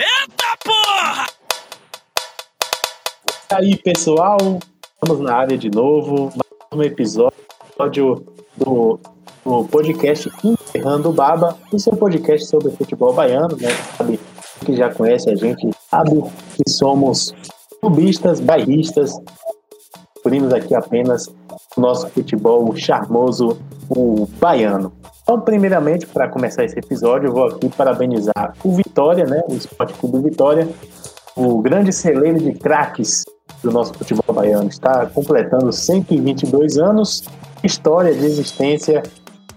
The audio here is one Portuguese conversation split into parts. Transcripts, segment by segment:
Eita porra! E aí, pessoal, estamos na área de novo, mais um episódio do, do podcast Enterrando Baba, o seu podcast sobre futebol baiano, né? Sabe, que já conhece a gente, sabe que somos clubistas, bairristas, cobrimos aqui apenas o nosso futebol charmoso, o baiano. Então, primeiramente, para começar esse episódio, eu vou aqui parabenizar o Vitória, né, o Esporte Clube Vitória, o grande celeiro de craques do nosso futebol baiano. Está completando 122 anos, história de existência,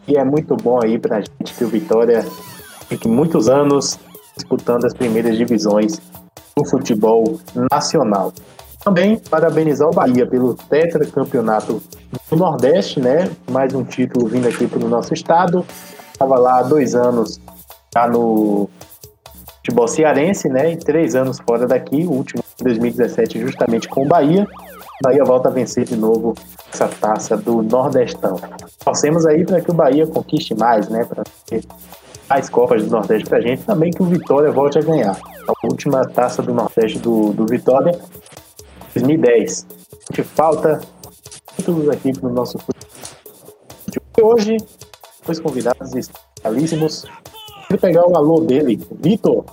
e é muito bom aí para a gente que o Vitória fique muitos anos disputando as primeiras divisões do futebol nacional. Também parabenizar o Bahia pelo tetracampeonato do Nordeste, né? Mais um título vindo aqui para o nosso estado. Estava lá há dois anos já no futebol cearense, né? E três anos fora daqui, o último em 2017 justamente com o Bahia. O Bahia volta a vencer de novo essa taça do Nordestão. Torcemos aí para que o Bahia conquiste mais, né? Para mais Copas do Nordeste para a gente. Também que o Vitória volte a ganhar. A última taça do Nordeste do, do Vitória 2010. A gente falta títulos aqui para o nosso futebol. Hoje, dois convidados especialíssimos. Vou pegar o alô dele, Vitor,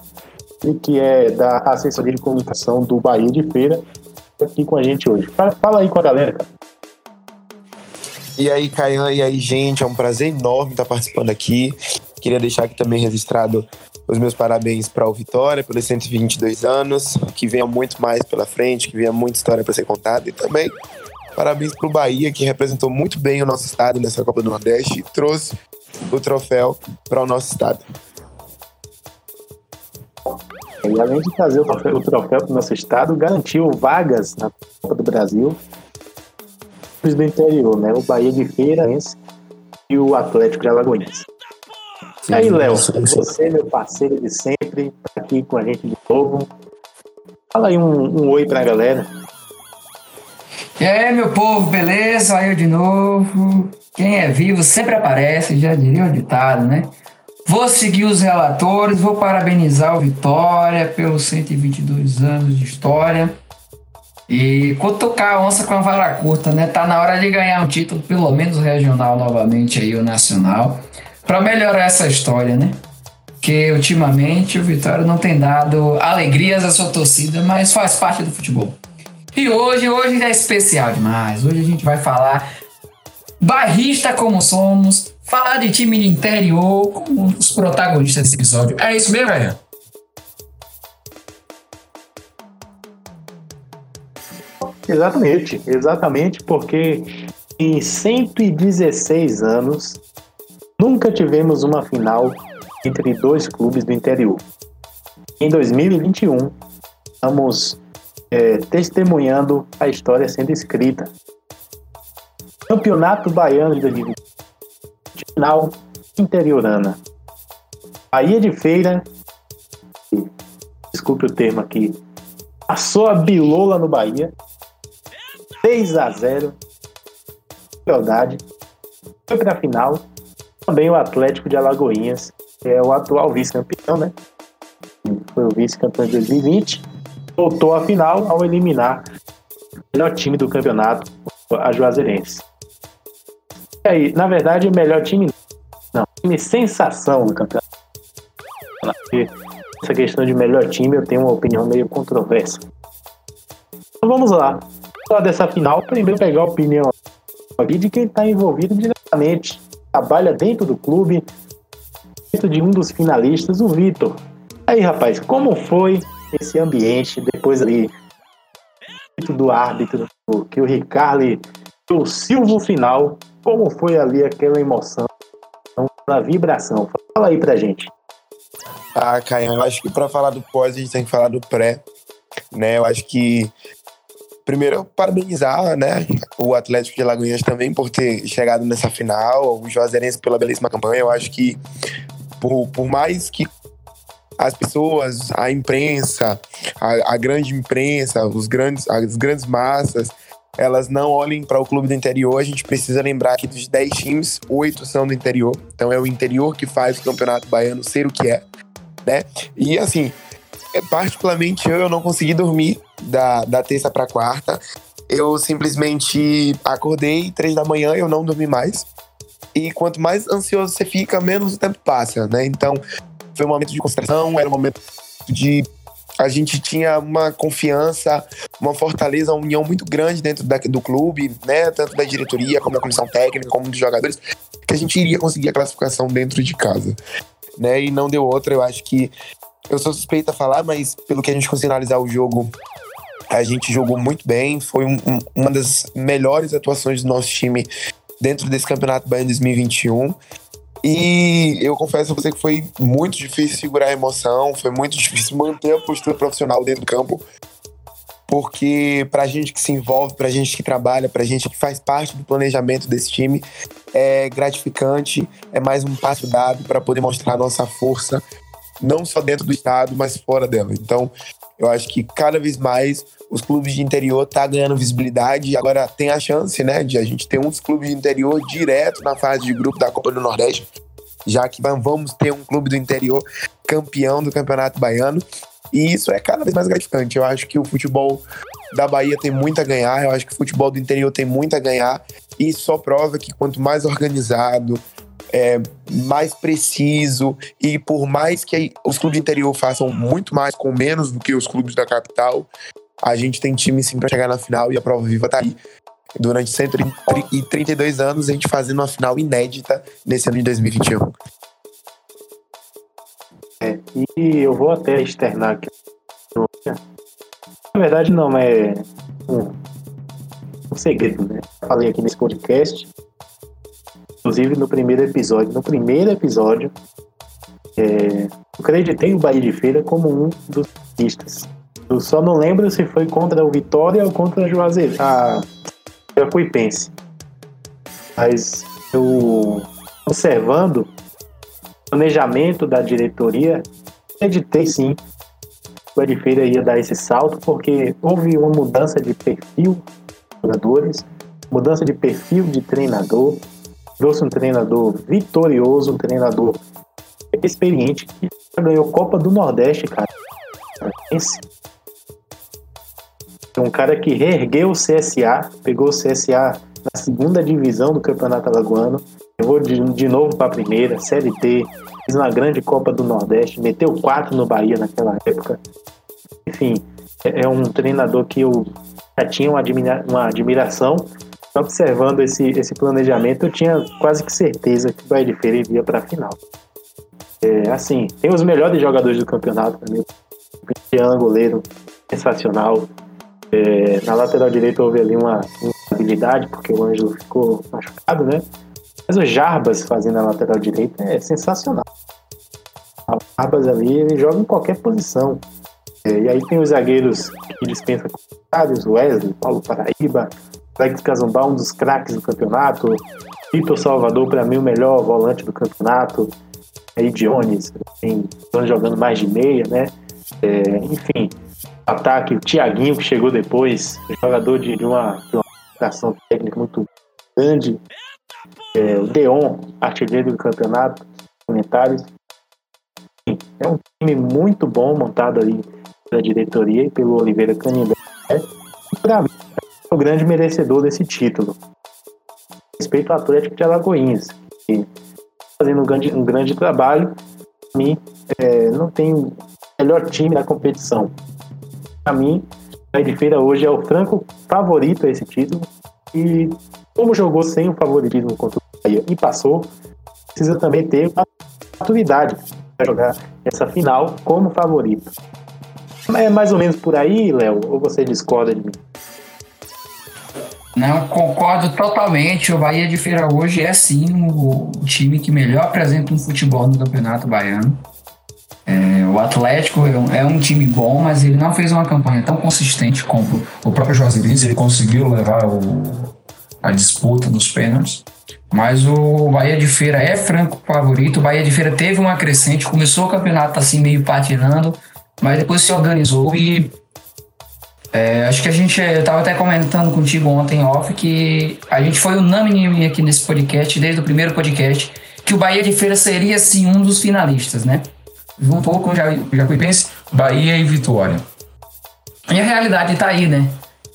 que é da assessoria de comunicação do Bahia de Feira, aqui com a gente hoje. Fala aí com a galera, cara. E aí, Caian, e aí, gente, é um prazer enorme estar participando aqui. Queria deixar aqui também registrado os meus parabéns para o Vitória pelos 122 anos, que venha muito mais pela frente, que venha muita história para ser contada e também parabéns para o Bahia, que representou muito bem o nosso estado nessa Copa do Nordeste e trouxe o troféu para o nosso estado. E além de trazer o troféu, para o nosso estado, garantiu vagas na Copa do Brasil do interior, né? O Bahia de Feirense e o Atlético de Alagoinhas. E aí, Léo, você, meu parceiro de sempre, tá aqui com a gente de novo. Fala aí um, um oi pra galera. E aí, meu povo, beleza? Aí eu de novo. Quem é vivo sempre aparece, já diria o ditado, né? Vou seguir os relatores, vou parabenizar o Vitória pelos 122 anos de história. E cutucar a onça com a vara curta, né? Tá na hora de ganhar um título, pelo menos regional novamente aí, o nacional para melhorar essa história, né? Que ultimamente o Vitória não tem dado alegrias à sua torcida, mas faz parte do futebol. E hoje, hoje é especial demais. Hoje a gente vai falar barrista como somos, falar de time de interior como os protagonistas desse episódio. É isso mesmo, velho? Exatamente, exatamente, porque em 116 anos Nunca tivemos uma final entre dois clubes do interior. Em 2021, estamos é, testemunhando a história sendo escrita. Campeonato Baiano de 2020, final interiorana. Bahia de Feira, desculpe o termo aqui, passou a bilola no Bahia, 6 a 0 Verdade. Foi para a final também o Atlético de Alagoinhas, que é o atual vice-campeão, né? Foi o vice-campeão de 2020. Voltou à final ao eliminar o melhor time do campeonato, a Juazeirense. E aí, na verdade, o melhor time não, time sensação do campeonato. Essa questão de melhor time eu tenho uma opinião meio controversa. Então vamos lá. Falar dessa final, primeiro pegar a opinião aqui de quem está envolvido diretamente trabalha dentro do clube, dentro de um dos finalistas, o Vitor. Aí, rapaz, como foi esse ambiente depois ali do árbitro, que o Ricardo o Silvio final, como foi ali aquela emoção, a vibração? Fala aí pra gente. Ah, Caio, eu acho que para falar do pós a gente tem que falar do pré, né? Eu acho que primeiro, parabenizar né, o Atlético de Alagoinhas também por ter chegado nessa final, o Juazeirense pela belíssima campanha. Eu acho que, por, por mais que as pessoas, a imprensa, a, a grande imprensa, os grandes, as grandes massas, elas não olhem para o clube do interior, a gente precisa lembrar que dos 10 times, 8 são do interior. Então é o interior que faz o Campeonato Baiano ser o que é, né? E assim, é, particularmente eu, eu não consegui dormir da, da terça para quarta. Eu simplesmente acordei três da manhã, eu não dormi mais. E quanto mais ansioso você fica, menos o tempo passa, né? Então, foi um momento de concentração, era um momento de a gente tinha uma confiança, uma fortaleza, uma união muito grande dentro da, do clube, né? Tanto da diretoria, como da comissão técnica, como dos jogadores, que a gente iria conseguir a classificação dentro de casa. Né? E não deu outra, eu acho que. Eu sou suspeita a falar, mas pelo que a gente conseguiu analisar o jogo, a gente jogou muito bem. Foi um, um, uma das melhores atuações do nosso time dentro desse Campeonato Baiano 2021. E eu confesso a você que foi muito difícil segurar a emoção, foi muito difícil manter a postura profissional dentro do campo, porque pra gente que se envolve, pra gente que trabalha, pra gente que faz parte do planejamento desse time, é gratificante, é mais um passo dado para poder mostrar a nossa força, não só dentro do estado, mas fora dela. Então, eu acho que cada vez mais os clubes de interior tá ganhando visibilidade e agora tem a chance, né, de a gente ter uns clubes de interior direto na fase de grupo da Copa do Nordeste, já que vamos ter um clube do interior campeão do Campeonato Baiano. E isso é cada vez mais gratificante. Eu acho que o futebol da Bahia tem muito a ganhar, eu acho que o futebol do interior tem muito a ganhar. E só prova que quanto mais organizado, é, mais preciso e por mais que os clubes de interior façam muito mais com menos do que os clubes da capital, a gente tem time sim para chegar na final e a prova viva tá aí. Durante 132 anos, a gente fazendo uma final inédita nesse ano de 2021. É, e eu vou até externar aqui. Na verdade, não, é um, um segredo, né? Falei aqui nesse podcast Inclusive no primeiro episódio. No primeiro episódio, é, eu acreditei o Bahia de Feira como um dos pistas. Eu só não lembro se foi contra o Vitória ou contra a Juazeiro, a Jacuipense. Mas eu, observando o planejamento da diretoria, acreditei sim que o de Feira ia dar esse salto, porque houve uma mudança de perfil de jogadores, mudança de perfil de treinador, trouxe um treinador vitorioso, um treinador experiente, que ganhou Copa do Nordeste, cara. Esse. Um cara que reergueu o CSA, pegou o CSA na segunda divisão do Campeonato Alagoano, levou de, de novo para a primeira, Série D, fez uma grande Copa do Nordeste, meteu quatro no Bahia naquela época. Enfim, é, é um treinador que eu já tinha uma, admira, uma admiração observando esse, esse planejamento, eu tinha quase que certeza que o Bahia de Feira iria para a final. É, assim, tem os melhores jogadores do campeonato mim. O goleiro, sensacional. É, na lateral direita houve ali uma instabilidade, porque o Ângelo ficou machucado, né? Mas o Jarbas fazendo a lateral direita é sensacional. O Jarbas ali, ele joga em qualquer posição. É, e aí tem os zagueiros que dispensam comentários, Wesley, Paulo Paraíba, Alex Casambá, um dos craques do campeonato. Vitor Salvador, para mim, o melhor volante do campeonato. Aí Jones, jogando mais de meia, né? É, enfim, ataque, o Thiaguinho, que chegou depois, jogador de, de uma, de uma técnica muito grande. É, o Deon, artilheiro do campeonato. Comentários. É um time muito bom montado ali pela diretoria e pelo Oliveira Canindé. Para mim, o grande merecedor desse título. Respeito ao Atlético de Alagoinhas, que fazendo um grande, um grande trabalho, mim é, não tem o melhor time da competição. Para mim, a de Feira hoje é o franco favorito a esse título e como jogou sem o favoritismo contra o Bahia e passou, precisa também ter maturidade para jogar essa final como favorito. É mais ou menos por aí, Léo, ou você discorda de mim? Não, concordo totalmente. O Bahia de Feira hoje é sim o time que melhor apresenta um futebol no Campeonato Baiano. É, o Atlético é um, é um, time bom, mas ele não fez uma campanha tão consistente como o próprio Juazeirense. Ele conseguiu levar o, a disputa nos pênaltis. Mas o Bahia de Feira é franco favorito. O Bahia de Feira teve uma crescente, começou o campeonato assim meio patinando, mas depois se organizou e é, acho que a gente, eu estava até comentando contigo ontem off que a gente foi unânime aqui nesse podcast, desde o primeiro podcast, que o Bahia de Feira seria sim um dos finalistas, né? Um pouco já Jacuipense, Bahia e Vitória. E a realidade tá aí, né?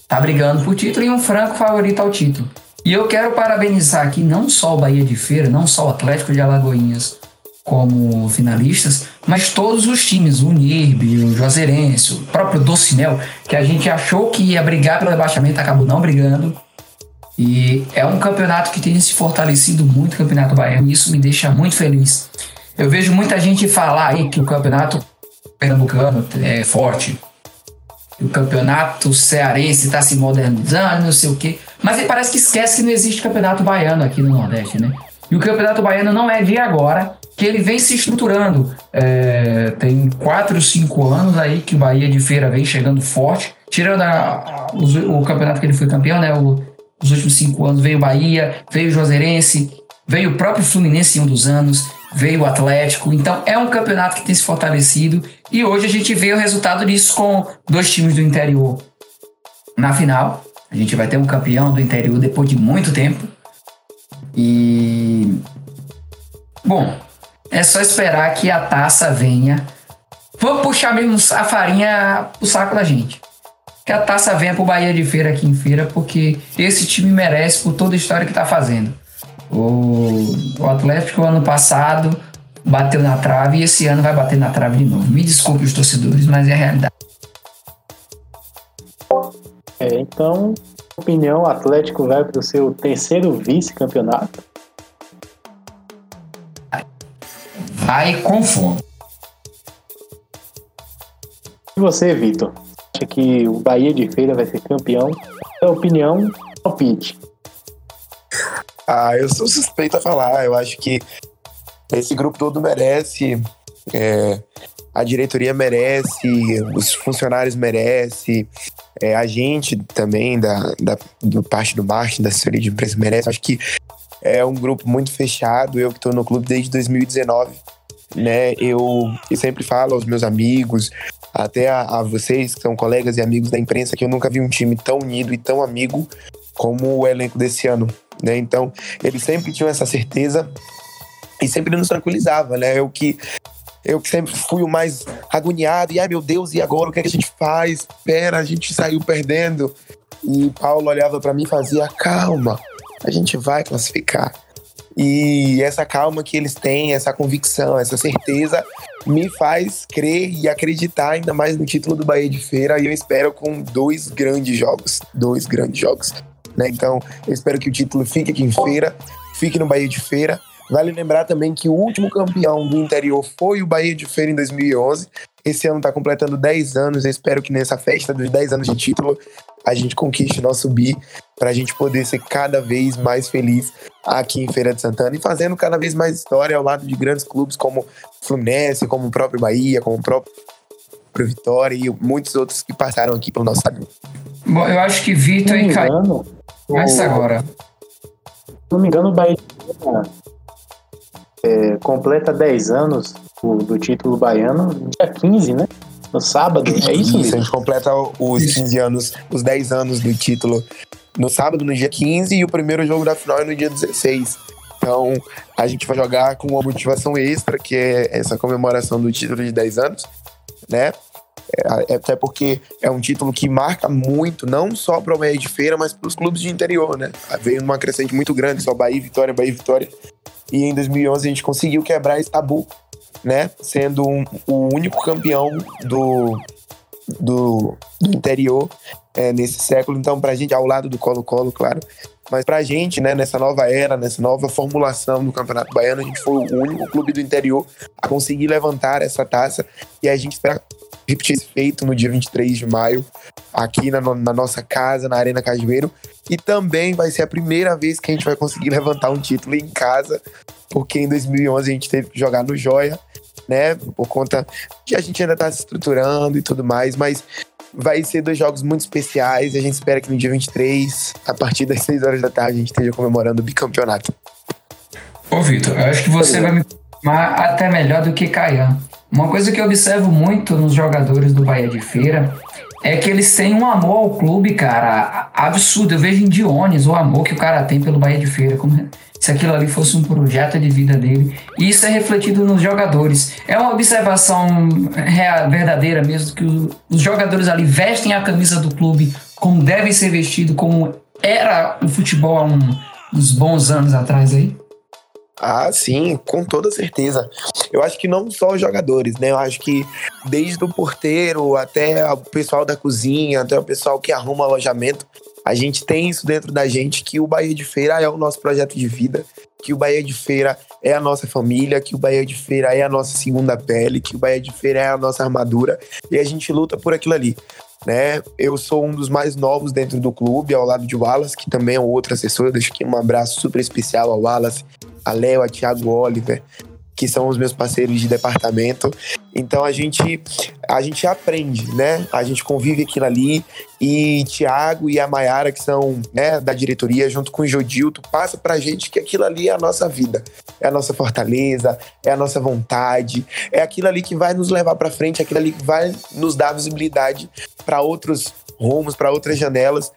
Tá brigando por título e um franco favorito ao título. E eu quero parabenizar aqui não só o Bahia de Feira, não só o Atlético de Alagoinhas como finalistas, mas todos os times, o NIRB, o Juazeirense, o próprio Docinel, que a gente achou que ia brigar pelo rebaixamento, acabou não brigando. E é um campeonato que tem se fortalecido muito, o Campeonato Baiano, e isso me deixa muito feliz. Eu vejo muita gente falar aí que o campeonato pernambucano é forte, o campeonato cearense está se modernizando, não sei o quê. Mas ele parece que esquece que não existe campeonato baiano aqui no Nordeste, né? E o campeonato baiano não é de agora, que ele vem se estruturando. É, tem 4, 5 anos aí que o Bahia de Feira vem chegando forte. Tirando a, a, o, o, campeonato que ele foi campeão, né? O, os últimos 5 anos veio o Bahia, veio o Juazeirense, veio o próprio Fluminense em um dos anos, veio o Atlético. Então é um campeonato que tem se fortalecido. E hoje a gente vê o resultado disso com dois times do interior na final. A gente vai ter um campeão do interior depois de muito tempo. E. Bom, é só esperar que a taça venha. Vou puxar mesmo a farinha pro saco da gente. Que a taça venha pro Bahia de Feira aqui em feira, porque esse time merece por toda a história que tá fazendo. O, o Atlético ano passado bateu na trave e esse ano vai bater na trave de novo. Me desculpe os torcedores, mas é a realidade. É, então, opinião, o Atlético vai para o seu terceiro vice-campeonato. Vai com fome. E você, Vitor? Acha que o Bahia de Feira vai ser campeão? É opinião, palpite. Ah, eu sou suspeito a falar. Eu acho que esse grupo todo merece. É, a diretoria merece, os funcionários merecem, é, a gente também, da, da do parte do marketing, da assessoria de imprensa, merece. Acho que é um grupo muito fechado. Eu que estou no clube desde 2019, né? Eu, eu sempre falo aos meus amigos, até a, a, vocês que são colegas e amigos da imprensa, que eu nunca vi um time tão unido e tão amigo como o elenco desse ano, né? Então, eles sempre tinham essa certeza e sempre nos tranquilizava, né? Eu que eu que sempre fui o mais agoniado, e ai meu Deus, e agora o que, é que a gente faz? Pera, a gente saiu perdendo. E Paulo olhava para mim e fazia: calma, a gente vai classificar. E essa calma que eles têm, essa convicção, essa certeza, me faz crer e acreditar ainda mais no título do Bahia de Feira. E eu espero com dois grandes jogos. Dois grandes jogos. Né? Então, eu espero que o título fique aqui em feira, fique no Bahia de Feira Vale lembrar também que o último campeão do interior foi o Bahia de Feira em 2011. Esse ano está completando 10 anos. Eu espero que nessa festa dos 10 anos de título a gente conquiste nosso bi para a gente poder ser cada vez mais feliz aqui em Feira de Santana e fazendo cada vez mais história ao lado de grandes clubes como Fluminense, como o próprio Bahia, como o próprio Vitória e muitos outros que passaram aqui pelo nosso estado. Bom, eu acho que Vitor e Caio. Mas agora. Se não me engano, o Bahia é, completa 10 anos do, do, título baiano, dia 15, né? No sábado, é isso? Isso, a gente completa os 15 anos, os 10 anos do título no sábado, no dia 15, e o primeiro jogo da final é no dia 16. Então, a gente vai jogar com uma motivação extra, que é essa comemoração do título de 10 anos, né? É, é até porque é um título que marca muito, não só para o Bahia de Feira, mas para os clubes de interior, né? Veio numa crescente muito grande, só Bahia, Vitória, Bahia, Vitória. E em 2011 a gente conseguiu quebrar esse tabu, né? Sendo um, o único campeão do, do, do interior é, nesse século. Então, pra gente, ao lado do Colo-Colo, claro. Mas pra gente, né, nessa nova era, nessa nova formulação do Campeonato Baiano, a gente foi o único clube do interior a conseguir levantar essa taça. E a gente espera repetir esse feito no dia 23 de maio, aqui na, na, nossa casa, na Arena Cajueiro. E também vai ser a primeira vez que a gente vai conseguir levantar um título em casa, porque em 2011 a gente teve que jogar no Joia, né? Por conta que a gente ainda está se estruturando e tudo mais, mas vai ser dois jogos muito especiais. A gente espera que no dia 23, a partir das 6 horas da tarde, a gente esteja comemorando o bicampeonato. Ô, Vitor, eu acho que você vai me até melhor do que Caian. Uma coisa que eu observo muito nos jogadores do Bahia de Feira é que eles têm um amor ao clube, cara, absurdo. Eu vejo em Dionis o amor que o cara tem pelo Bahia de Feira. Como se aquilo ali fosse um projeto de vida dele. E isso é refletido nos jogadores. É uma observação real, verdadeira mesmo, que os jogadores ali vestem a camisa do clube como deve ser vestido, como era o futebol há um, uns bons anos atrás aí. Ah, sim, com toda certeza. Eu acho que não só os jogadores, né? Eu acho que desde o porteiro até o pessoal da cozinha, até o pessoal que arruma alojamento, a gente tem isso dentro da gente que o Bahia de Feira é o nosso projeto de vida, que o Bahia de Feira é a nossa família, que o Bahia de Feira é a nossa segunda pele, que o Bahia de Feira é a nossa armadura e a gente luta por aquilo ali. Né? Eu sou um dos mais novos dentro do clube, ao lado de Wallace, que também é outro assessor. Deixo aqui um abraço super especial ao Wallace, a Léo, a Thiago Oliver, que são os meus parceiros de departamento. Então a gente a gente aprende, né? A gente convive aquilo ali e Tiago e a Maiara, que são né, da diretoria, junto com o Jodilto, passa pra gente que aquilo ali é a nossa vida, é a nossa fortaleza, é a nossa vontade, é aquilo ali que vai nos levar para frente, aquilo ali que vai nos dar visibilidade para outros rumos, para outras janelas.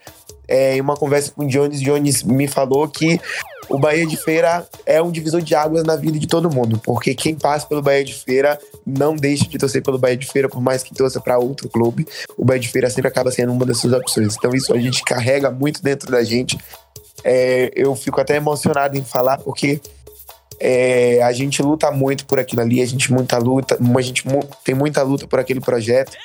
É, em uma conversa com o Jones, Jones me falou que o Bahia de Feira é um divisor de águas na vida de todo mundo, porque quem passa pelo Bahia de Feira não deixa de torcer pelo Bahia de Feira, por mais que torça para outro clube. O Bahia de Feira sempre acaba sendo uma das suas opções. Então, isso a gente carrega muito dentro da gente. É, eu fico até emocionado em falar, porque é, a gente luta muito por aquilo ali, a gente muita luta, a gente tem muita luta por aquele projeto,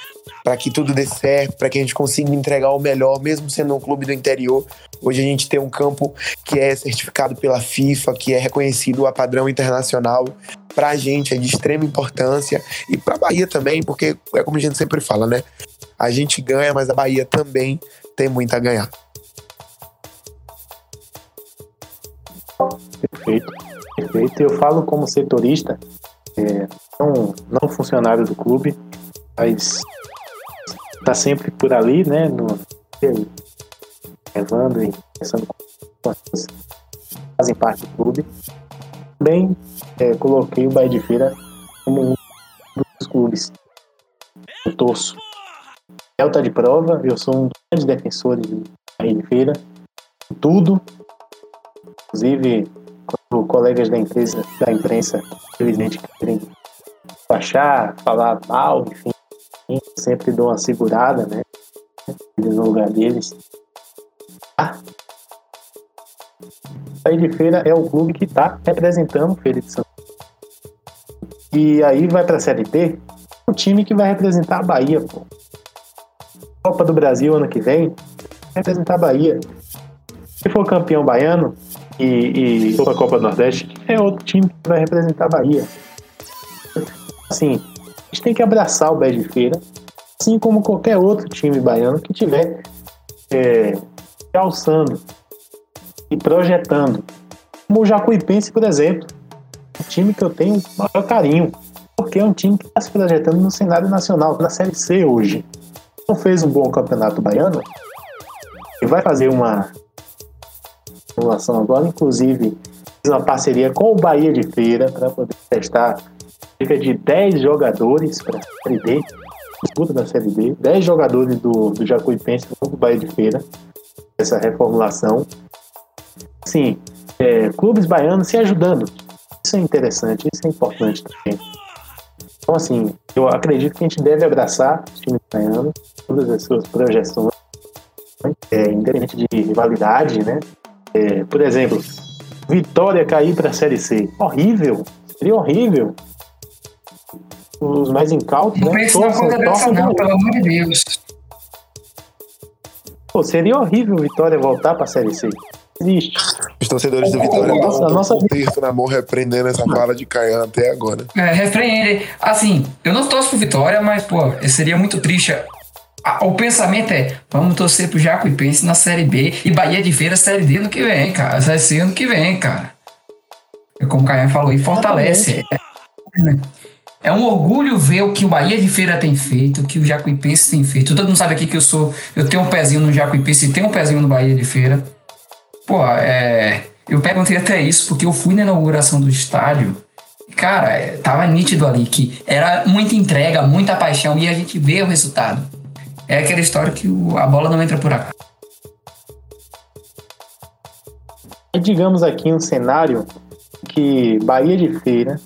para que tudo dê certo, para que a gente consiga entregar o melhor, mesmo sendo um clube do interior. Hoje a gente tem um campo que é certificado pela FIFA, que é reconhecido a padrão internacional. Para a gente é de extrema importância e para a Bahia também, porque é como a gente sempre fala, né? A gente ganha, mas a Bahia também tem muito a ganhar. Perfeito. Perfeito. Eu falo como setorista, é, não, não funcionário do clube, mas está sempre por ali, né? No, levando e pensando com as fazem parte do clube. Também é, coloquei o Bahia de Feira como um dos clubes. Eu torço. Delta de prova, eu sou um dos grandes defensores do Bahia de Feira. Tudo, inclusive colegas da empresa, da imprensa, infelizmente, querem baixar, falar mal, enfim, sempre dou uma segurada, né? No lugar deles. Ah. Aí de feira é o clube que está representando Feira de São E aí vai para a Série B, o time que vai representar a Bahia, pô. Copa do Brasil ano que vem, representar a Bahia. Se for campeão baiano, e, e for a Copa do Nordeste, é outro time que vai representar a Bahia. Assim, a gente tem que abraçar o Bé de Feira, assim como qualquer outro time baiano que tiver é, alçando e projetando. Como o Jacuipense, por exemplo, um time que eu tenho maior carinho, porque é um time que está se projetando no cenário nacional, na Série C hoje. Não fez um bom campeonato baiano e vai fazer uma simulação agora, inclusive fiz uma parceria com o Bahia de Feira para poder testar cerca de 10 jogadores para a Série D, disputa da Série D, 10 jogadores do, do Jacuipense para o Bahia de Feira, essa reformulação. Sim, é, clubes baianos se ajudando. Isso é interessante, isso é importante também. Então, assim, eu acredito que a gente deve abraçar os times baianos, todas as suas projeções, é, independente de rivalidade, né? É, por exemplo, Vitória cair para a Série C. Horrível. Seria horrível. Os mais incautos, não né? Não pense na dessa não, pelo amor de Deus. Pô, seria horrível Vitória voltar para a Série C. Existe. Os torcedores do Vitória estão nossa... um terço na mão repreendendo essa fala de Caian até agora. É, repreende. Assim, eu não torço pro Vitória, mas, pô, seria muito triste o pensamento é, vamos torcer pro Jacuipense na Série B e Bahia de Feira Série D ano que vem, cara. Série C ano que vem, cara. É como o Caio falou, e fortalece. É, um orgulho ver o que o Bahia de Feira tem feito, o que o Jacuipense tem feito. Todo mundo sabe aqui que eu sou, eu tenho um pezinho no Jacuipense e tenho um pezinho no Bahia de Feira. Pô, é, eu perguntei até isso porque eu fui na inauguração do estádio cara, é, tava nítido ali que era muita entrega, muita paixão e a gente vê o resultado. É aquela história que o, a bola não entra por acaso. digamos aqui um cenário que Bahia de Feira,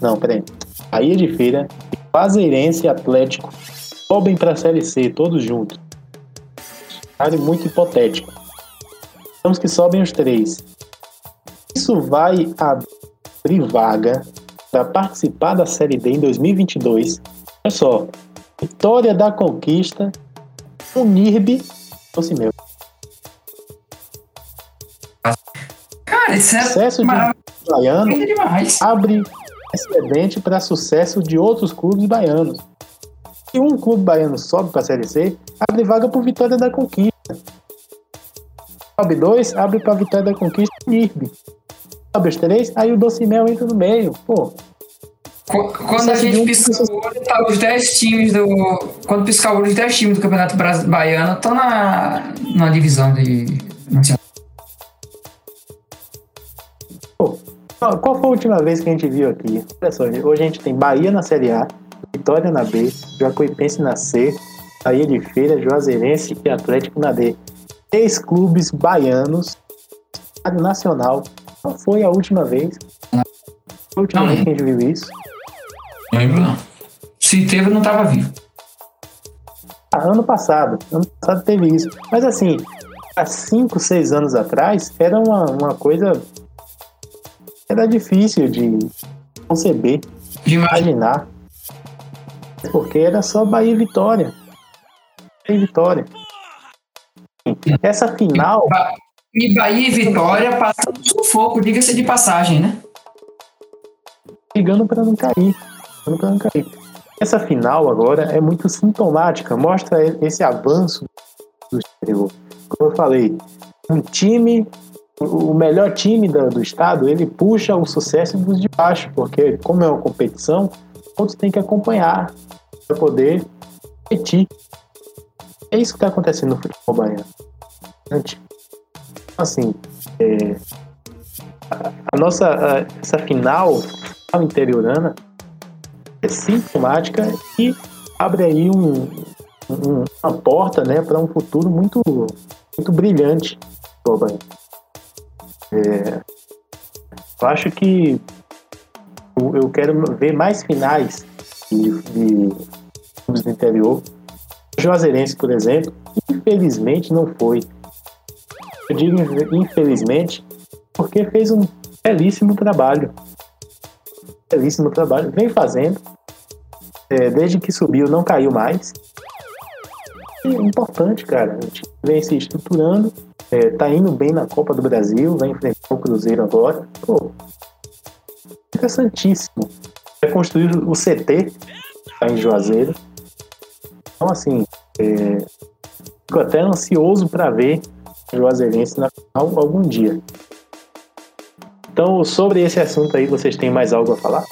não, peraí, Bahia de Feira, Fazeirense e Atlético sobem para a Série C, todos juntos. Cenário muito hipotético. Digamos que sobem os três. Isso vai abrir vaga para participar da Série D em 2022. Olha só, Vitória da Conquista, Unirbe, fosse meu. Cara, isso é sucesso de baiano abre excedente para sucesso de outros clubes baianos. Se um clube baiano sobe para a Série C, abre vaga para Vitória da Conquista. Sobe dois, abre para Vitória da Conquista e Nirbe. Sobe os três, aí o Docimel entra no meio. Pô, quando a gente pisca o olho, tá os 10 times do. Quando piscar o olho, os 10 times do Campeonato Baiano estão na, na divisão de. Qual foi a última vez que a gente viu aqui? Olha só, hoje a gente tem Bahia na Série A, Vitória na B, Jacuipense na C, Bahia de Feira, Juazeirense e Atlético na D. Três clubes baianos, nacional. Qual foi a última vez? A última não, vez que a gente viu isso? Lembro não. Se teve, não estava vivo. Ah, ano passado. Ano passado teve isso. Mas assim, há 5, 6 anos atrás, era uma, uma coisa. Era difícil de conceber, de imaginar. Porque era só Bahia e Vitória. Bahia e Vitória. Essa final. E Bahia e Vitória passando sufoco, diga-se de passagem, né? Brigando para não cair. Essa final agora é muito sintomática, mostra esse avanço do exterior. Como eu falei, um time, o melhor time do, do estado, ele puxa o sucesso dos de baixo, porque como é uma competição, todos têm que acompanhar para poder competir. É isso que está acontecendo no futebol baiano. Assim, é, a, a nossa a, essa final interiorana é sintomática e abre aí um, um, uma porta né, para um futuro muito, muito brilhante. É, eu acho que eu quero ver mais finais de, de clubes do interior. Juazeirense, por exemplo, infelizmente não foi. Eu digo infelizmente porque fez um belíssimo trabalho belíssimo trabalho, vem fazendo. É, desde que subiu, não caiu mais. E é importante, cara. A gente vem se estruturando, é, tá indo bem na Copa do Brasil, vai enfrentar o Cruzeiro agora. Pô, interessantíssimo. Vai construir o CT tá em Juazeiro. Então, assim, é, fico até ansioso para ver o Juazeirense na final algum dia. Então, sobre esse assunto aí, vocês têm mais algo a falar?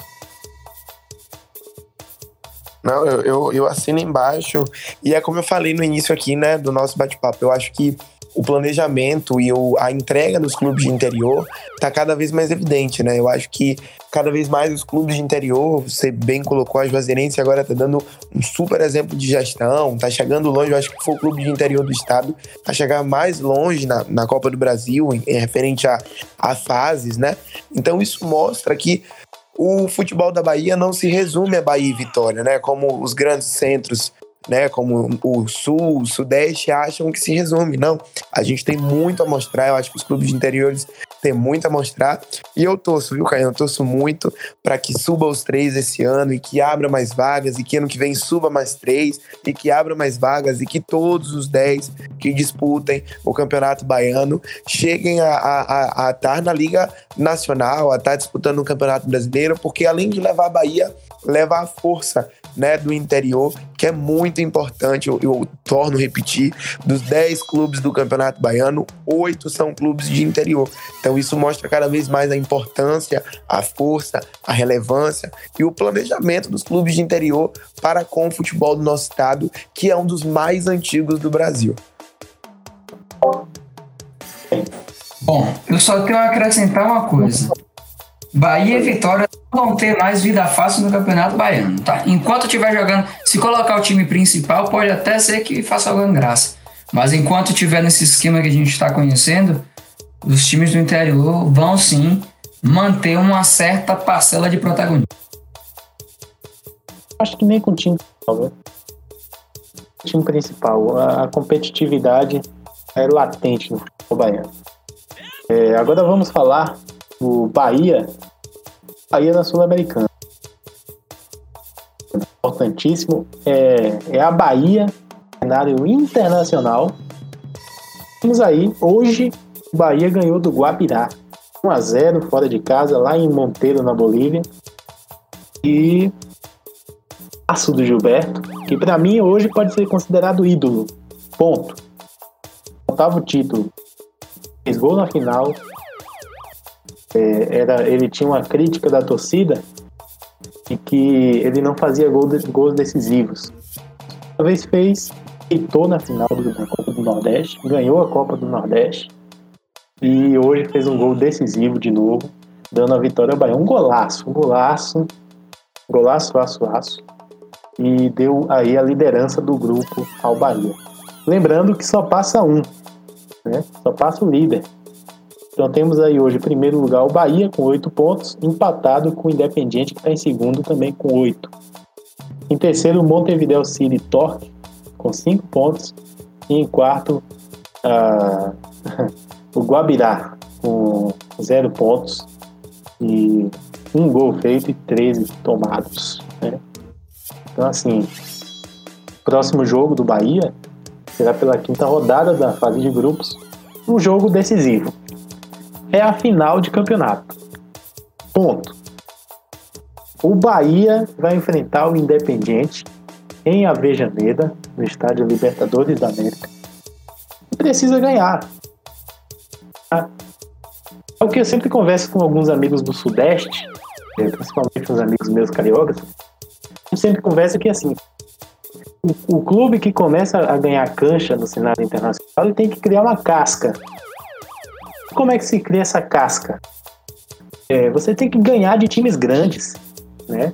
Não, eu, eu, eu assino embaixo. E é como eu falei no início aqui, né, do nosso bate-papo. Eu acho que o planejamento e o, a entrega dos clubes de interior está cada vez mais evidente, né? Eu acho que cada vez mais os clubes de interior, você bem colocou a Juazeirense agora está dando um super exemplo de gestão, está chegando longe, eu acho que foi o clube de interior do estado a chegar mais longe na, na Copa do Brasil, em, em referente a, a fases, né? Então isso mostra que o futebol da Bahia não se resume a Bahia e Vitória, né? Como os grandes centros né, como o Sul, o Sudeste, acham que se resume. Não, a gente tem muito a mostrar. Eu acho que os clubes de interiores têm muito a mostrar. E eu torço, viu, Caio? Eu torço muito para que suba os três esse ano e que abra mais vagas e que ano que vem suba mais três e que abra mais vagas e que todos os dez que disputem o Campeonato Baiano cheguem a, a, a estar na Liga Nacional, a estar disputando o Campeonato Brasileiro, porque além de levar a Bahia, leva a força né, do interior, que é muito importante. Eu, eu torno a repetir: dos 10 clubes do Campeonato Baiano, oito são clubes de interior. Então, isso mostra cada vez mais a importância, a força, a relevância e o planejamento dos clubes de interior para com o futebol do nosso estado, que é um dos mais antigos do Brasil. Bom, eu só tenho a acrescentar uma coisa. Bahia e Vitória vão ter mais vida fácil no Campeonato Baiano, tá? Enquanto estiver jogando, se colocar o time principal, pode até ser que faça alguma graça. Mas enquanto estiver nesse esquema que a gente está conhecendo, os times do interior vão sim manter uma certa parcela de protagonismo. Acho que nem com o time principal, né? Time principal. A competitividade é latente no futebol baiano. É, agora vamos falar do Bahia. Bahia na Sul-Americana. Importantíssimo. É, é a Bahia, cenário internacional. Temos aí, hoje, o Bahia ganhou do Guabirá. 1 a 0 fora de casa, lá em Monteiro, na Bolívia. E aço do Gilberto, que para mim hoje pode ser considerado ídolo. Ponto. Oitavo título. Fez gol na final. É, era, ele tinha uma crítica da torcida e que ele não fazia gol de, gols decisivos. Talvez fez, deitou na final da Copa do Nordeste, ganhou a Copa do Nordeste e hoje fez um gol decisivo de novo, dando a vitória ao Bahia. Um golaço, um golaço, golaço, aço, aço. E deu aí a liderança do grupo ao Bahia. Lembrando que só passa um, né? Só passa o líder. Então temos aí hoje, em primeiro lugar, o Bahia com oito pontos, empatado com o Independiente, que está em segundo também com oito. Em terceiro, Montevideo City Torque, com cinco pontos. E em quarto, uh, o Guabirá com zero pontos e um gol feito e 13 tomados. Né? Então, assim, próximo jogo do Bahia será pela quinta rodada da fase de grupos, um jogo decisivo. É a final de campeonato. Ponto. O Bahia vai enfrentar o Independiente em Avejaneda, no estádio Libertadores da América. E precisa ganhar. É o que eu sempre converso com alguns amigos do Sudeste, é, principalmente os amigos meus cariocas. Eu sempre converso que assim, o, o, clube que começa a ganhar cancha no cenário internacional, ele tem que criar uma casca. Como é que se cria essa casca? É, você tem que ganhar de times grandes, né?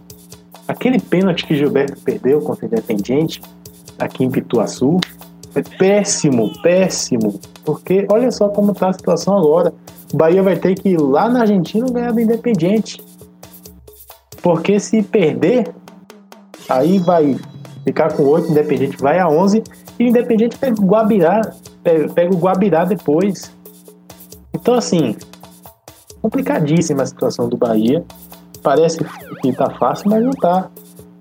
Aquele pênalti que Gilberto perdeu contra o Independiente, aqui em Pituaçu, foi péssimo, péssimo. Porque olha só como está a situação agora. O Bahia vai ter que ir lá na Argentina ganhar do Independiente. Porque se perder, aí vai ficar com 8, Independiente vai a 11 e o Independiente pega o Guabirá, pega o Guabirá depois. Então, assim, complicadíssima a situação do Bahia. Parece que tá fácil, mas não tá.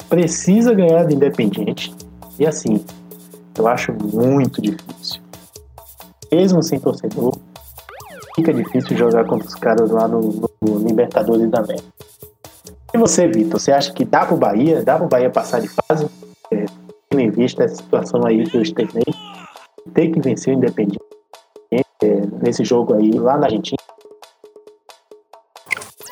Precisa ganhar do Independiente. E assim, eu acho muito difícil mesmo sem torcedor, fica difícil jogar contra os caras lá no, no Libertadores da América. E você, Vitor, você acha que dá pro Bahia? Dá pro Bahia passar de fase? É, tendo em vista essa situação aí que eu externei, ter que vencer o Independiente nesse jogo aí lá na Argentina?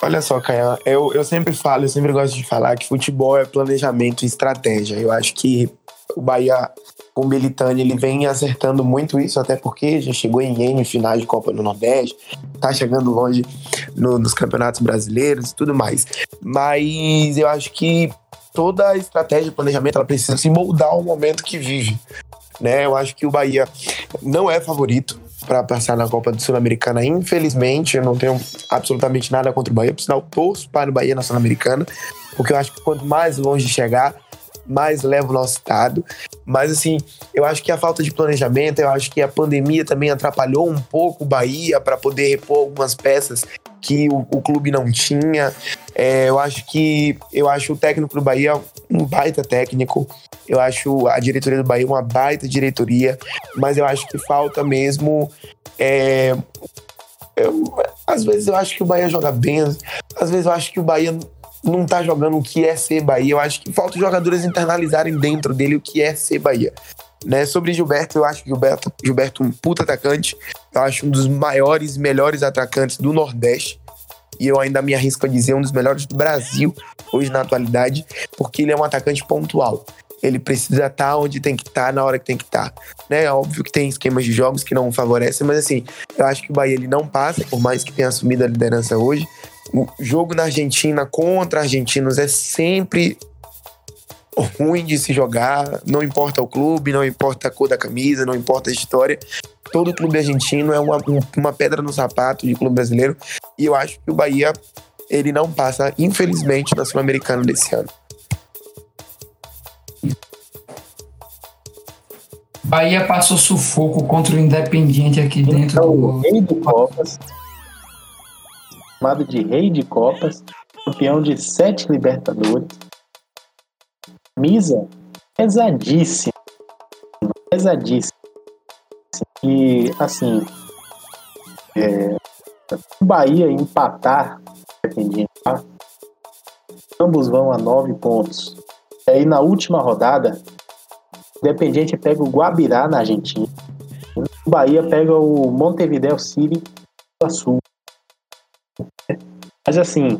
Olha só, Caio, eu, eu sempre falo, eu sempre gosto de falar que futebol é planejamento e estratégia. Eu acho que o Bahia com o Belitani, ele vem acertando muito isso, até porque já chegou em N finais de Copa do Nordeste, tá chegando longe no, nos campeonatos brasileiros e tudo mais. Mas eu acho que toda estratégia de planejamento ela precisa se moldar ao momento que vive. Né? Eu acho que o Bahia não é favorito para passar na Copa do Sul-Americana, infelizmente. Eu não tenho absolutamente nada contra o Bahia, por sinal, torço para o Bahia na Sul-Americana, porque eu acho que quanto mais longe chegar, mais leva o nosso estado. Mas, assim, eu acho que a falta de planejamento, eu acho que a pandemia também atrapalhou um pouco o Bahia para poder repor algumas peças que o, o clube não tinha. É, eu acho que eu acho o técnico do Bahia um baita técnico. Eu acho a diretoria do Bahia uma baita diretoria, mas eu acho que falta mesmo. É, eu, às vezes eu acho que o Bahia joga bem, às vezes eu acho que o Bahia não tá jogando o que é ser Bahia. Eu acho que falta os jogadores internalizarem dentro dele o que é ser Bahia. Né? Sobre Gilberto, eu acho que Gilberto, Gilberto um puta atacante. Eu acho um dos maiores melhores atacantes do Nordeste. E eu ainda me arrisco a dizer um dos melhores do Brasil hoje na atualidade, porque ele é um atacante pontual. Ele precisa estar tá onde tem que estar, tá, na hora que tem que estar. Tá. Né? É óbvio que tem esquemas de jogos que não favorecem, mas assim, eu acho que o Bahia ele não passa, por mais que tenha assumido a liderança hoje o jogo na Argentina contra argentinos é sempre ruim de se jogar, não importa o clube, não importa a cor da camisa, não importa a história, todo clube argentino é uma, uma pedra no sapato de clube brasileiro. E eu acho que o Bahia, ele não passa, infelizmente, na Sul-Americana desse ano. Bahia passou sufoco contra o Independiente aqui dentro então, do. O rei de Copas, chamado de rei de Copas, campeão de sete Libertadores. Misa pesadíssima. Pesadíssima. E, assim, é, o Bahia empatar, tá? ambos vão a nove pontos. E aí, na última rodada, Independiente pega o Guabirá, na Argentina. O Bahia pega o Montevideo City, do Sul. Mas, assim,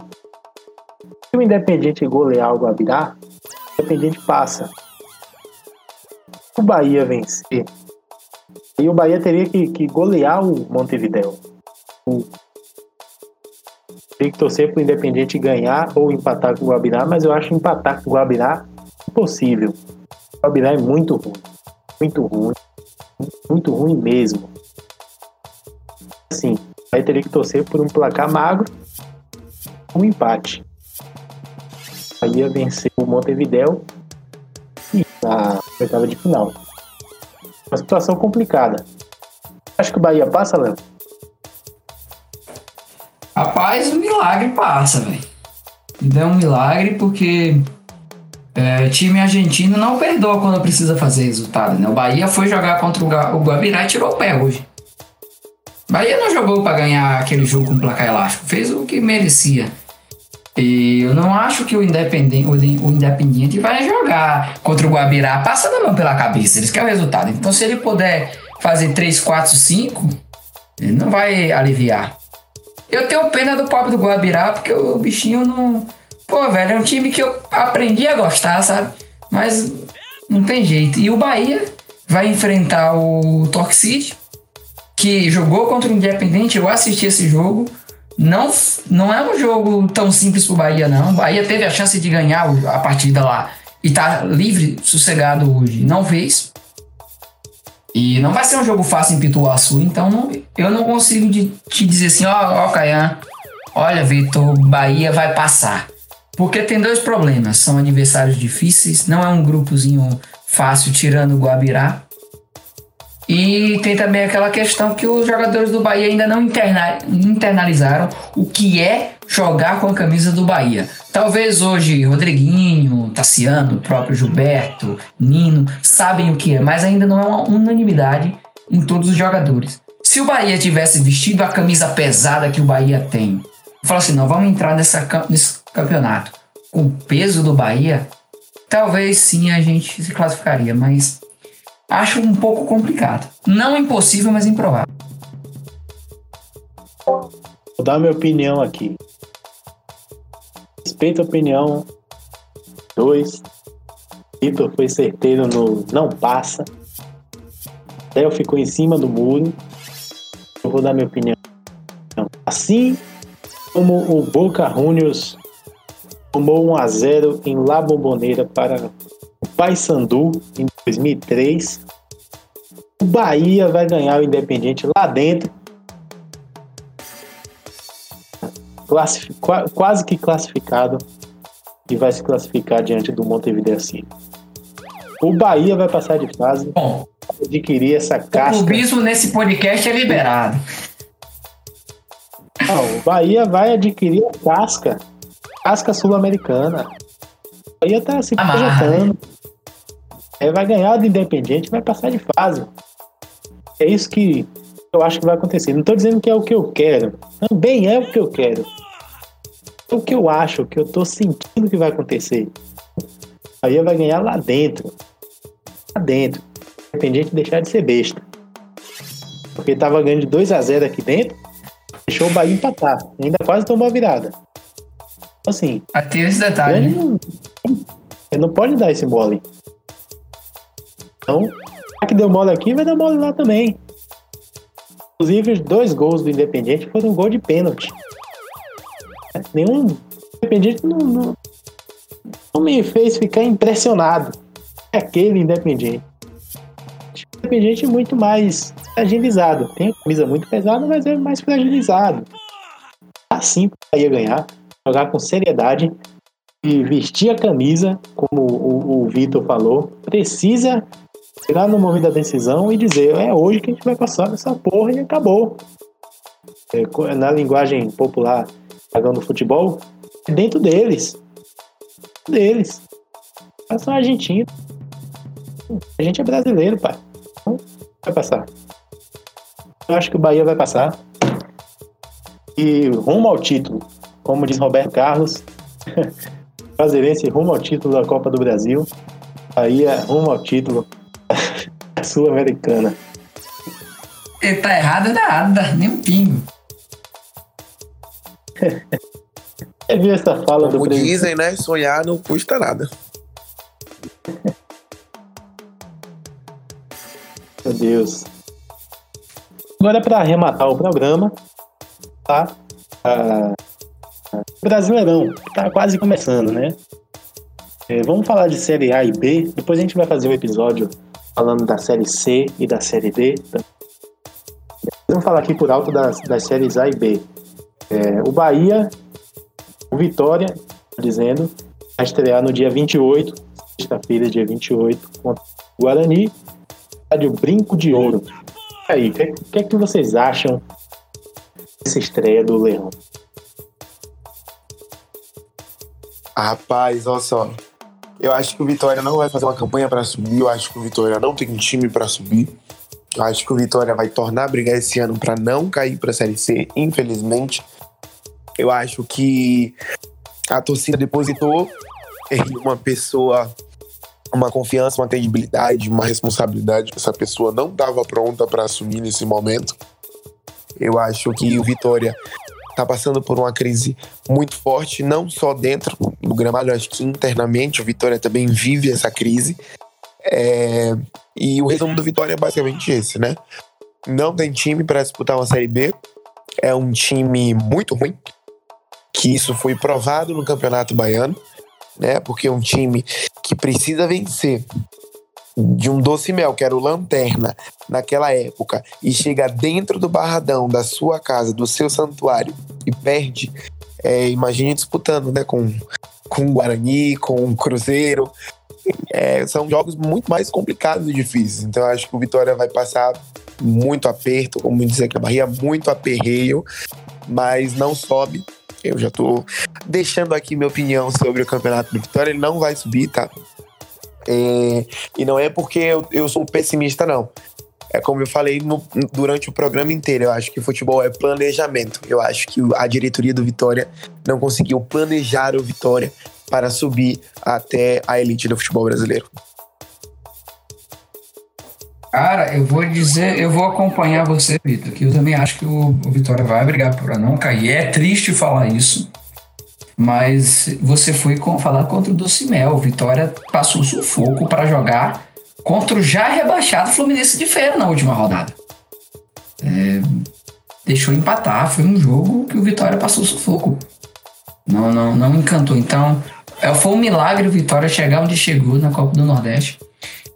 se o Independiente golear o Guabirá, o Independiente passa. Se o Bahia vencer, e o Bahia teria que, que golear o Montevideo. O, teria que torcer para o Independiente ganhar ou empatar com o Guabirá, mas eu acho empatar com o Guabirá impossível. O Guabirá é muito ruim. Muito ruim. Muito ruim mesmo. Assim, aí teria que torcer por um placar magro, um empate. Bahia venceu o Montevideo e na oitava de final. Uma situação complicada. Acho que o Bahia passa, Léo? Rapaz, o milagre passa, velho. É um milagre porque é, time argentino não perdoa quando precisa fazer resultado. Né? O Bahia foi jogar contra o Guabirá e tirou o pé hoje. O Bahia não jogou para ganhar aquele jogo com placar elástico, fez o que merecia. E eu não acho que o Independiente, o Independiente vai jogar contra o Guabirá passando a mão pela cabeça. Eles querem o resultado. Então, se ele puder fazer 3, 4, 5, ele não vai aliviar. Eu tenho pena do pobre do Guabirá, porque o bichinho não. Pô, velho, é um time que eu aprendi a gostar, sabe? Mas não tem jeito. E o Bahia vai enfrentar o Torque que jogou contra o Independente. Eu assisti esse jogo. Não, não é um jogo tão simples pro Bahia, não. O Bahia teve a chance de ganhar a partida lá e tá livre, sossegado hoje. Não fez. E não vai ser um jogo fácil em Pituaçu, então não, eu não consigo de, te dizer assim, ó, ó, Caian, olha, Vitor, Bahia vai passar. Porque tem dois problemas, são adversários difíceis, não é um grupozinho fácil tirando o Guabirá. E tem também aquela questão que os jogadores do Bahia ainda não interna internalizaram o que é jogar com a camisa do Bahia. Talvez hoje Rodriguinho, Tassiano, o próprio Gilberto, Nino sabem o que é, mas ainda não é uma unanimidade em todos os jogadores. Se o Bahia tivesse vestido a camisa pesada que o Bahia tem, fala assim, não, vamos entrar nessa, nesse campeonato com o peso do Bahia, talvez sim a gente se classificaria, mas acho um pouco complicado. Não impossível, mas improvável. Vou dar minha opinião aqui. Respeito a opinião. Dois. Vitor foi certeiro no não passa. Theo ficou em cima do muro. Eu vou dar minha opinião. Assim como o Boca Juniors tomou 1 a 0 em La Bombonera para Paysandu em 2003. O Bahia vai ganhar o Independiente lá dentro. Classific, quase que classificado e vai se classificar diante do Montevideo City. O Bahia vai passar de fase. Bom, adquirir essa casca. O clubismo nesse podcast é liberado. Não, o Bahia vai adquirir a casca. Casca sul-americana. O Bahia tá se projetando. É, vai ganhar do Independente vai passar de fase. É isso que eu acho que vai acontecer. Não estou dizendo que é o que eu quero. Também é o que eu quero. É o que eu acho, o que eu estou sentindo que vai acontecer. Aí vai ganhar lá dentro. Lá dentro. Independente deixar de ser besta. Porque estava ganhando de 2 a 0 aqui dentro. Deixou o Bahia empatar. Ainda quase tomou a virada. Assim. Até esse detalhe. Não, não pode dar esse mole. Então, já que deu mole aqui, vai dar mole lá também. Inclusive, os dois gols do Independente foram um gol de pênalti. Nenhum Independente não, não, não me fez ficar impressionado. Aquele Independente. tem gente muito mais fragilizado. Tem camisa muito pesada, mas é mais fragilizado. Assim para ganhar, jogar com seriedade e vestir a camisa, como o, o Vitor falou, precisa chegar no momento da decisão e dizer: é hoje que a gente vai passar nessa porra e acabou. É, na linguagem popular, pagando futebol, é dentro deles. Deles. Eles são argentinos. A gente é brasileiro, pai. Então, vai passar. Eu acho que o Bahia vai passar. E rumo ao título. Como diz Roberto Carlos, Brasiliense rumo ao título da Copa do Brasil. Bahia rumo ao título Sul-Americana. Ele tá errado nada, nem um pingo. Você viu essa fala Como do presidente? dizem, né? Sonhar não custa nada. Meu Deus. Agora, para arrematar o programa, tá? Ah, Brasileirão, tá quase começando, né? É, vamos falar de Série A e B. Depois a gente vai fazer um episódio falando da Série C e da Série D. Vamos falar aqui por alto das, das séries A e B. É, o Bahia, o Vitória, dizendo, vai estrear no dia 28, sexta-feira, dia 28, contra o Guarani, estádio Brinco de Ouro. E aí, o que, que é que vocês acham dessa estreia do Leão? Rapaz, olha só. Eu acho que o Vitória não vai fazer uma campanha para subir. Eu acho que o Vitória não tem um time para subir. Eu acho que o Vitória vai tornar a brigar esse ano para não cair para a Série C, infelizmente. Eu acho que a torcida depositou em uma pessoa uma confiança, uma credibilidade, uma responsabilidade essa pessoa não estava pronta para assumir nesse momento. Eu acho que o Vitória está passando por uma crise muito forte, não só dentro do gramado, acho que internamente o Vitória também vive essa crise. É, e o resumo do Vitória é basicamente esse, né? Não tem time para disputar uma Série B, é um time muito ruim, que isso foi provado no Campeonato Baiano, né? Porque é um time que precisa vencer de um doce mel, que era o Lanterna, naquela época, e chega dentro do barradão da sua casa, do seu santuário, e perde, é, imagine disputando, né, com, com o Guarani, com o Cruzeiro. É, são jogos muito mais complicados e difíceis. Então, acho que o Vitória vai passar muito aperto, como dizer que a Bahia, muito aperreio, mas não sobe. Eu já tô deixando aqui minha opinião sobre o campeonato do Vitória. Ele não vai subir, tá? É, e não é porque eu, eu sou pessimista, não. É como eu falei no, durante o programa inteiro. Eu acho que futebol é planejamento. Eu acho que a diretoria do Vitória não conseguiu planejar o Vitória para subir até a elite do futebol brasileiro. Cara, eu vou dizer, eu vou acompanhar você, Vitor, que eu também acho que o, o Vitória vai brigar para não cair. É triste falar isso, mas você foi com, falar contra o Docimel. Vitória passou sufoco para jogar contra o já rebaixado Fluminense de Feira na última rodada. É, deixou empatar. Foi um jogo que o Vitória passou sufoco. Não, não, não encantou. Então, é, foi um milagre o Vitória chegar onde chegou na Copa do Nordeste.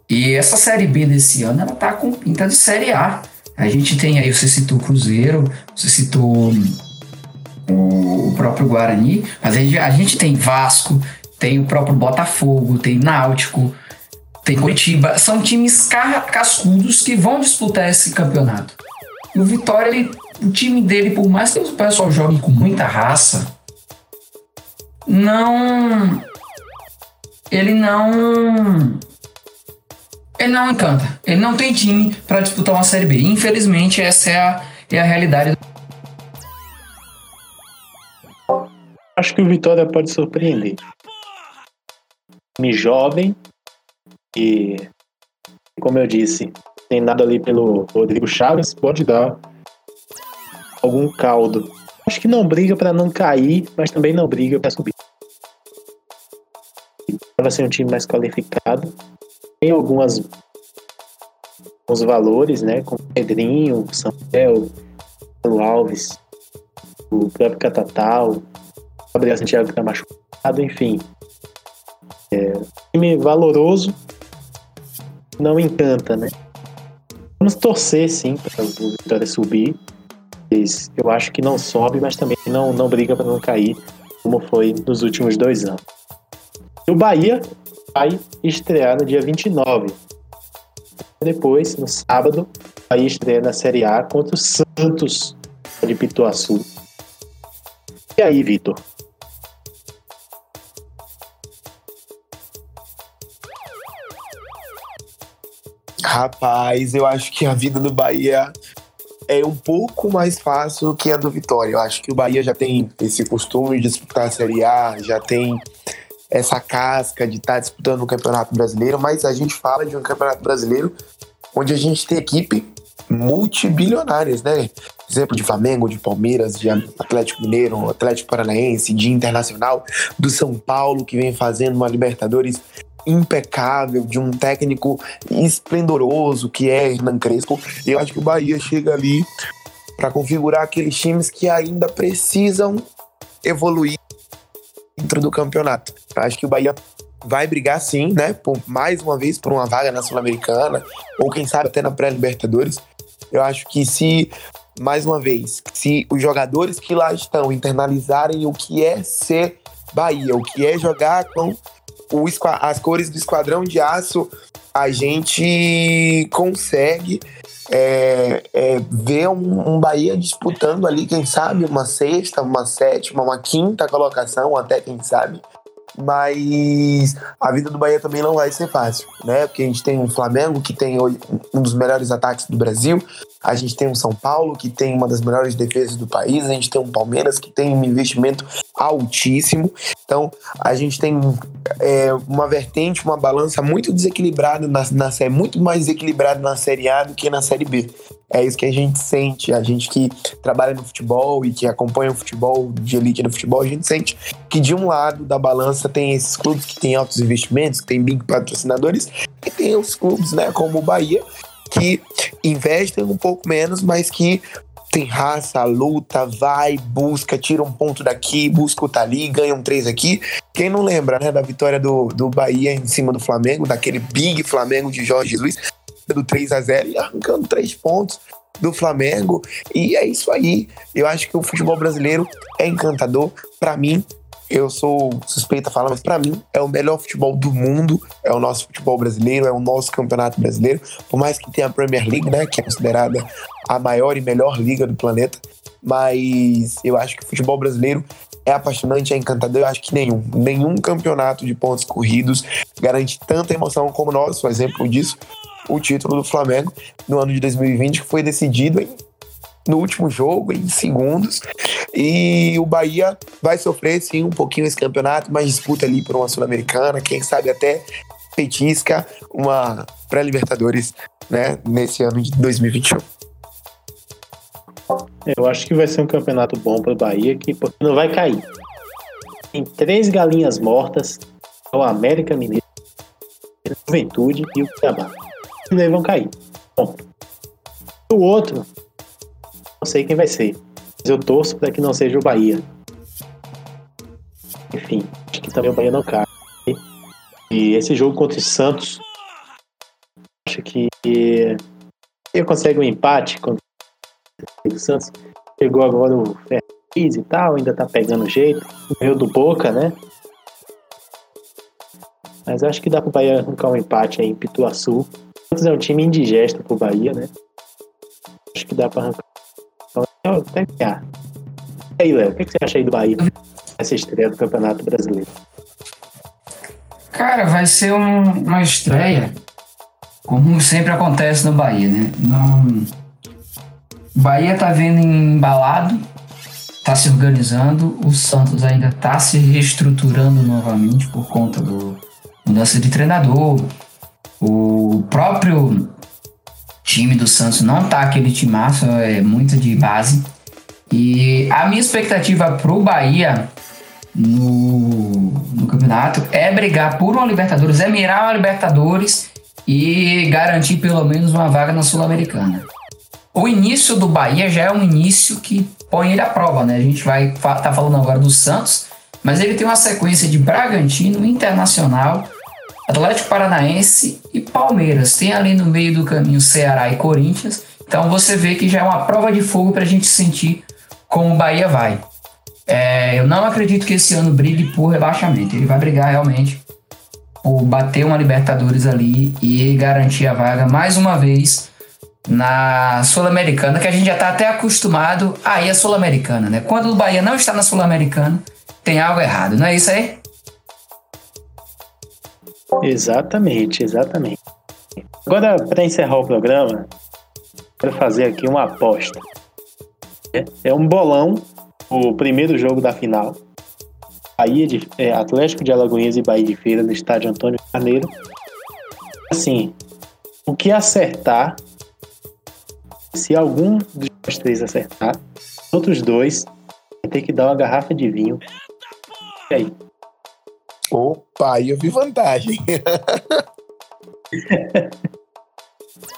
E essa Série B desse ano, ela tá com pinta de Série A. A gente tem aí, você citou o Cruzeiro, você citou o próprio Guarani, mas a gente, a gente tem Vasco, tem o próprio Botafogo, tem Náutico, tem Curitiba. São times cascudos que vão disputar esse campeonato. E o Vitória, ele, o time dele, por mais que o pessoal jogue com muita raça, não. Ele não. Ele não encanta. Ele não tem time para disputar uma Série B. Infelizmente, essa é a, é a realidade. Acho que o Vitória pode surpreender. Time jovem e, como eu disse, tem nada ali pelo Rodrigo Chaves, pode dar algum caldo. Acho que não briga para não cair, mas também não briga para subir. Vai ser um time mais qualificado. Tem algumas alguns valores, né? Como Pedrinho, Samuel, Paulo Alves, o próprio Catatal, Gabriel Santiago que tá machucado, enfim. É, time valoroso, não encanta, né? Vamos torcer, sim, para o Vitória subir. Eu acho que não sobe, mas também não, não briga para não cair, como foi nos últimos dois anos. E o Bahia vai estrear no dia 29. Depois, no sábado, o Bahia estreia na Série A contra o Santos de Pituaçu. E aí, Vitor? Rapaz, eu acho que a vida do Bahia é um pouco mais fácil que a do Vitória. Eu acho que o Bahia já tem esse costume de disputar a Série A, já tem essa casca de estar tá disputando o Campeonato Brasileiro, mas a gente fala de um Campeonato Brasileiro onde a gente tem equipe multibilionárias, né? Exemplo de Flamengo, de Palmeiras, de Atlético Mineiro, Atlético Paranaense, de Internacional, do São Paulo, que vem fazendo uma Libertadores impecável, de um técnico esplendoroso que é Hernan Crespo. E eu acho que o Bahia chega ali para configurar aqueles times que ainda precisam evoluir dentro do campeonato. Eu acho que o Bahia vai brigar sim, né, por mais uma vez por uma vaga na Sul-Americana ou quem sabe até na pré-Libertadores. Eu acho que se mais uma vez, se os jogadores que lá estão internalizarem o que é ser Bahia, o que é jogar com o, as cores do Esquadrão de Aço, a gente consegue é, é, ver um, um, Bahia disputando ali, quem sabe, uma sexta, uma sétima, uma quinta colocação, até quem sabe. Mas a vida do Bahia também não vai ser fácil, né? Porque a gente tem um Flamengo que tem um dos melhores ataques do Brasil, a gente tem um São Paulo que tem uma das melhores defesas do país, a gente tem um Palmeiras que tem um investimento altíssimo. Então, a gente tem é, uma vertente, uma balança muito desequilibrada na, na muito mais desequilibrada na Série A do que na Série B. É isso que a gente sente, a gente que trabalha no futebol e que acompanha o futebol de elite no futebol, a gente sente que de um lado da balança tem esses clubes que têm altos investimentos, que têm big patrocinadores, e tem os clubes, né, como o Bahia, que investem um pouco menos, mas que tem raça, luta, vai, busca, tira um ponto daqui, busca o Tali, ganha um três aqui. Quem não lembra, né, da vitória do, do Bahia em cima do Flamengo, daquele big Flamengo de Jorge Jesus, do 3 a 0 e arrancando três pontos do Flamengo. E é isso aí. Eu acho que o futebol brasileiro é encantador. Para mim, eu sou suspeita a falar, mas para mim é o melhor futebol do mundo, é o nosso futebol brasileiro, é o nosso campeonato brasileiro. Por mais que tenha a Premier League, né, que é considerada a maior e melhor liga do planeta, mas eu acho que o futebol brasileiro é apaixonante, é encantador. Eu acho que nenhum, nenhum campeonato de pontos corridos garante tanta emoção como nós. Um exemplo disso, o título do Flamengo no ano de 2020, que foi decidido em no último jogo, em segundos. E o Bahia vai sofrer, sim, um pouquinho esse campeonato, mas disputa ali por uma Sul-Americana, quem sabe até petisca uma pré-Libertadores, né, nesse ano de 2021. Eu acho que vai ser um campeonato bom para o Bahia, que não vai cair. Tem três galinhas mortas, o América Mineiro, a Juventude e o Cuiabá. E daí vão cair. Bom. O outro não sei quem vai ser. Mas eu torço para que não seja o Bahia. Enfim, acho que também o Bahia não cai. E esse jogo contra o Santos, acho que ele consegue um empate contra o Santos. Pegou agora o Ferriz e tal, ainda tá pegando jeito. Veio do Boca, né? Mas acho que dá pro Bahia arrancar um empate aí em Pituaçu. Santos é um time indigesto pro Bahia, né? Acho que dá pra arrancar então, até ganhar. E aí, Léo, o que você acha aí do Bahia? Essa estreia do Campeonato Brasileiro. Cara, vai ser um, uma estreia, como sempre acontece no Bahia, né? O Bahia tá vendo embalado, tá se organizando, o Santos ainda tá se reestruturando novamente por conta do mudança de treinador. O próprio time do Santos não tá aquele timaço, é muito de base. E a minha expectativa pro Bahia no, no campeonato é brigar por uma Libertadores, é mirar uma Libertadores e garantir pelo menos uma vaga na Sul-Americana. O início do Bahia já é um início que põe ele à prova, né? A gente vai tá falando agora do Santos, mas ele tem uma sequência de Bragantino, Internacional Atlético Paranaense e Palmeiras. Tem ali no meio do caminho Ceará e Corinthians. Então você vê que já é uma prova de fogo para a gente sentir como o Bahia vai. É, eu não acredito que esse ano brigue por rebaixamento. Ele vai brigar realmente por bater uma Libertadores ali e garantir a vaga mais uma vez na Sul-Americana, que a gente já está até acostumado a ir à Sul-Americana, né? Quando o Bahia não está na Sul-Americana, tem algo errado, não é isso aí? Exatamente, exatamente. Agora, para encerrar o programa, quero fazer aqui uma aposta. É um bolão, o primeiro jogo da final. Bahia de, é, Atlético de Alagoinhas e Bahia de Feira no estádio Antônio Carneiro. Assim, o que acertar, se algum dos três acertar, outros dois vai ter que dar uma garrafa de vinho. E aí? Opa, aí eu vi vantagem.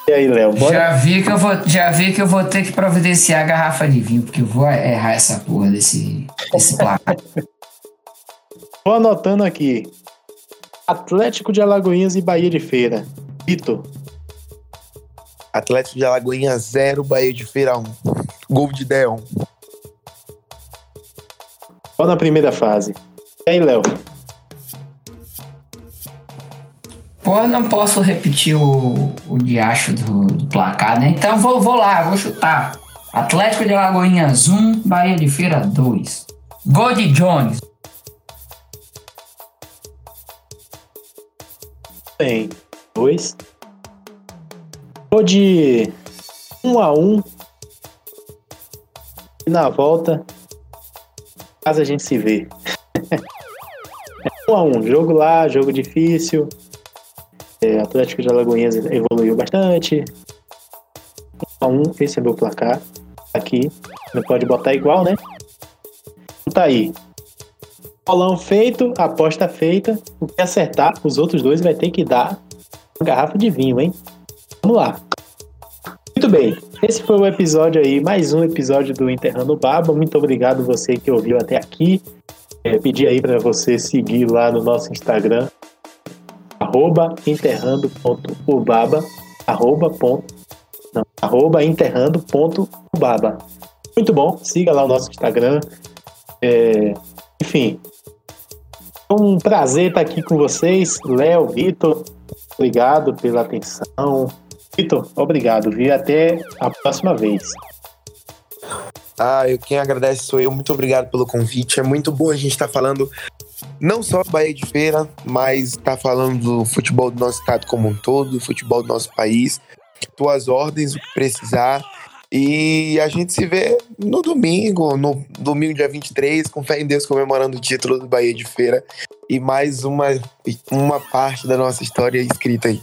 e aí, Léo? Já vi, que eu vou, já vi que eu vou ter que providenciar a garrafa de vinho, porque eu vou errar essa porra desse, desse placar. Vou anotando aqui. Atlético de Alagoinhas e Bahia de Feira. Vitor. Atlético de Alagoinhas 0, Bahia de Feira 1. Gol de Deon. Só na primeira fase. E aí, Léo? Pô, não posso repetir o, o diacho do, do placar, né? Então vou, vou lá, vou chutar. Atlético de Alagoinhas 1, Bahia de Feira 2. Gol de Jones. Tem dois. Gol de 1 um a 1 um. E na volta, caso a gente se vê. 1 um a 1 um. Jogo lá, jogo difícil. É, Atlético de Alagoinhas evoluiu bastante. 1 a 1 esse é meu placar. Aqui. Não pode botar igual, né? Tá aí. Bolão feito, aposta feita. O que acertar, os outros dois vai ter que dar uma garrafa de vinho, hein? Vamos lá. Muito bem. Esse foi o episódio aí, mais um episódio do Enterrando Baba. Muito obrigado você que ouviu até aqui. É, pedir aí para você seguir lá no nosso Instagram, arroba enterrando.ubaba, arroba, ponto, não, arroba enterrando.ubaba. Muito bom, siga lá o nosso Instagram. É, enfim, é um prazer estar aqui com vocês, Léo, Vitor, obrigado pela atenção. Vitor, obrigado, vi até a próxima vez. Ah, eu quem agradece sou eu. Muito obrigado pelo convite. É muito bom a gente estar tá falando não só Bahia de Feira, mas tá falando do futebol do nosso estado como um todo, do futebol do nosso país. Tuas ordens, o que precisar. E a gente se vê no domingo, no domingo dia 23, com fé em Deus comemorando o título do Bahia de Feira. E mais uma, uma parte da nossa história escrita aí.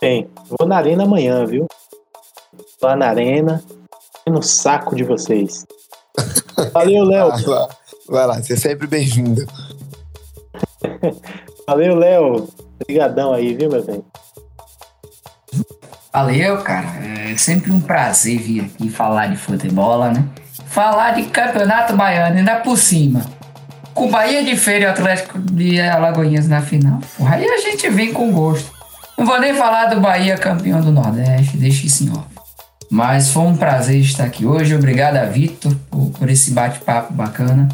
Bem, vou na arena amanhã, viu? Lá na arena, no saco de vocês. Valeu, Léo. Vai lá, você é sempre bem-vindo. Valeu, Léo. Obrigadão aí, viu, meu bem? Valeu, cara. É sempre um prazer vir aqui falar de futebol, né? Falar de campeonato baiano, ainda por cima. Com Bahia de Feira e Atlético de Alagoinhas na final. Porra, aí a gente vem com gosto. Não vou nem falar do Bahia campeão do Nordeste, deixa isso em off. Mas foi um prazer estar aqui hoje. Obrigado a Vitor por, por esse bate-papo bacana.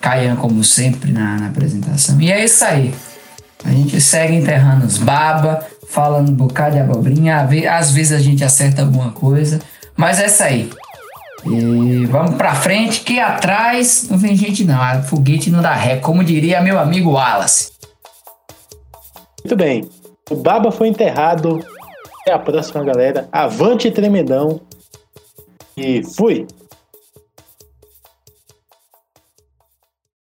Caian, como sempre, na, na apresentação. E é isso aí. A gente segue enterrando os baba, falando um bocado de abobrinha. Às vezes a gente acerta alguma coisa, mas é isso aí. E vamos pra frente, que atrás não vem gente não. A foguete não dá ré, como diria meu amigo Wallace. Muito bem. O Baba foi enterrado. Até a próxima, galera. Avante tremendão. E fui!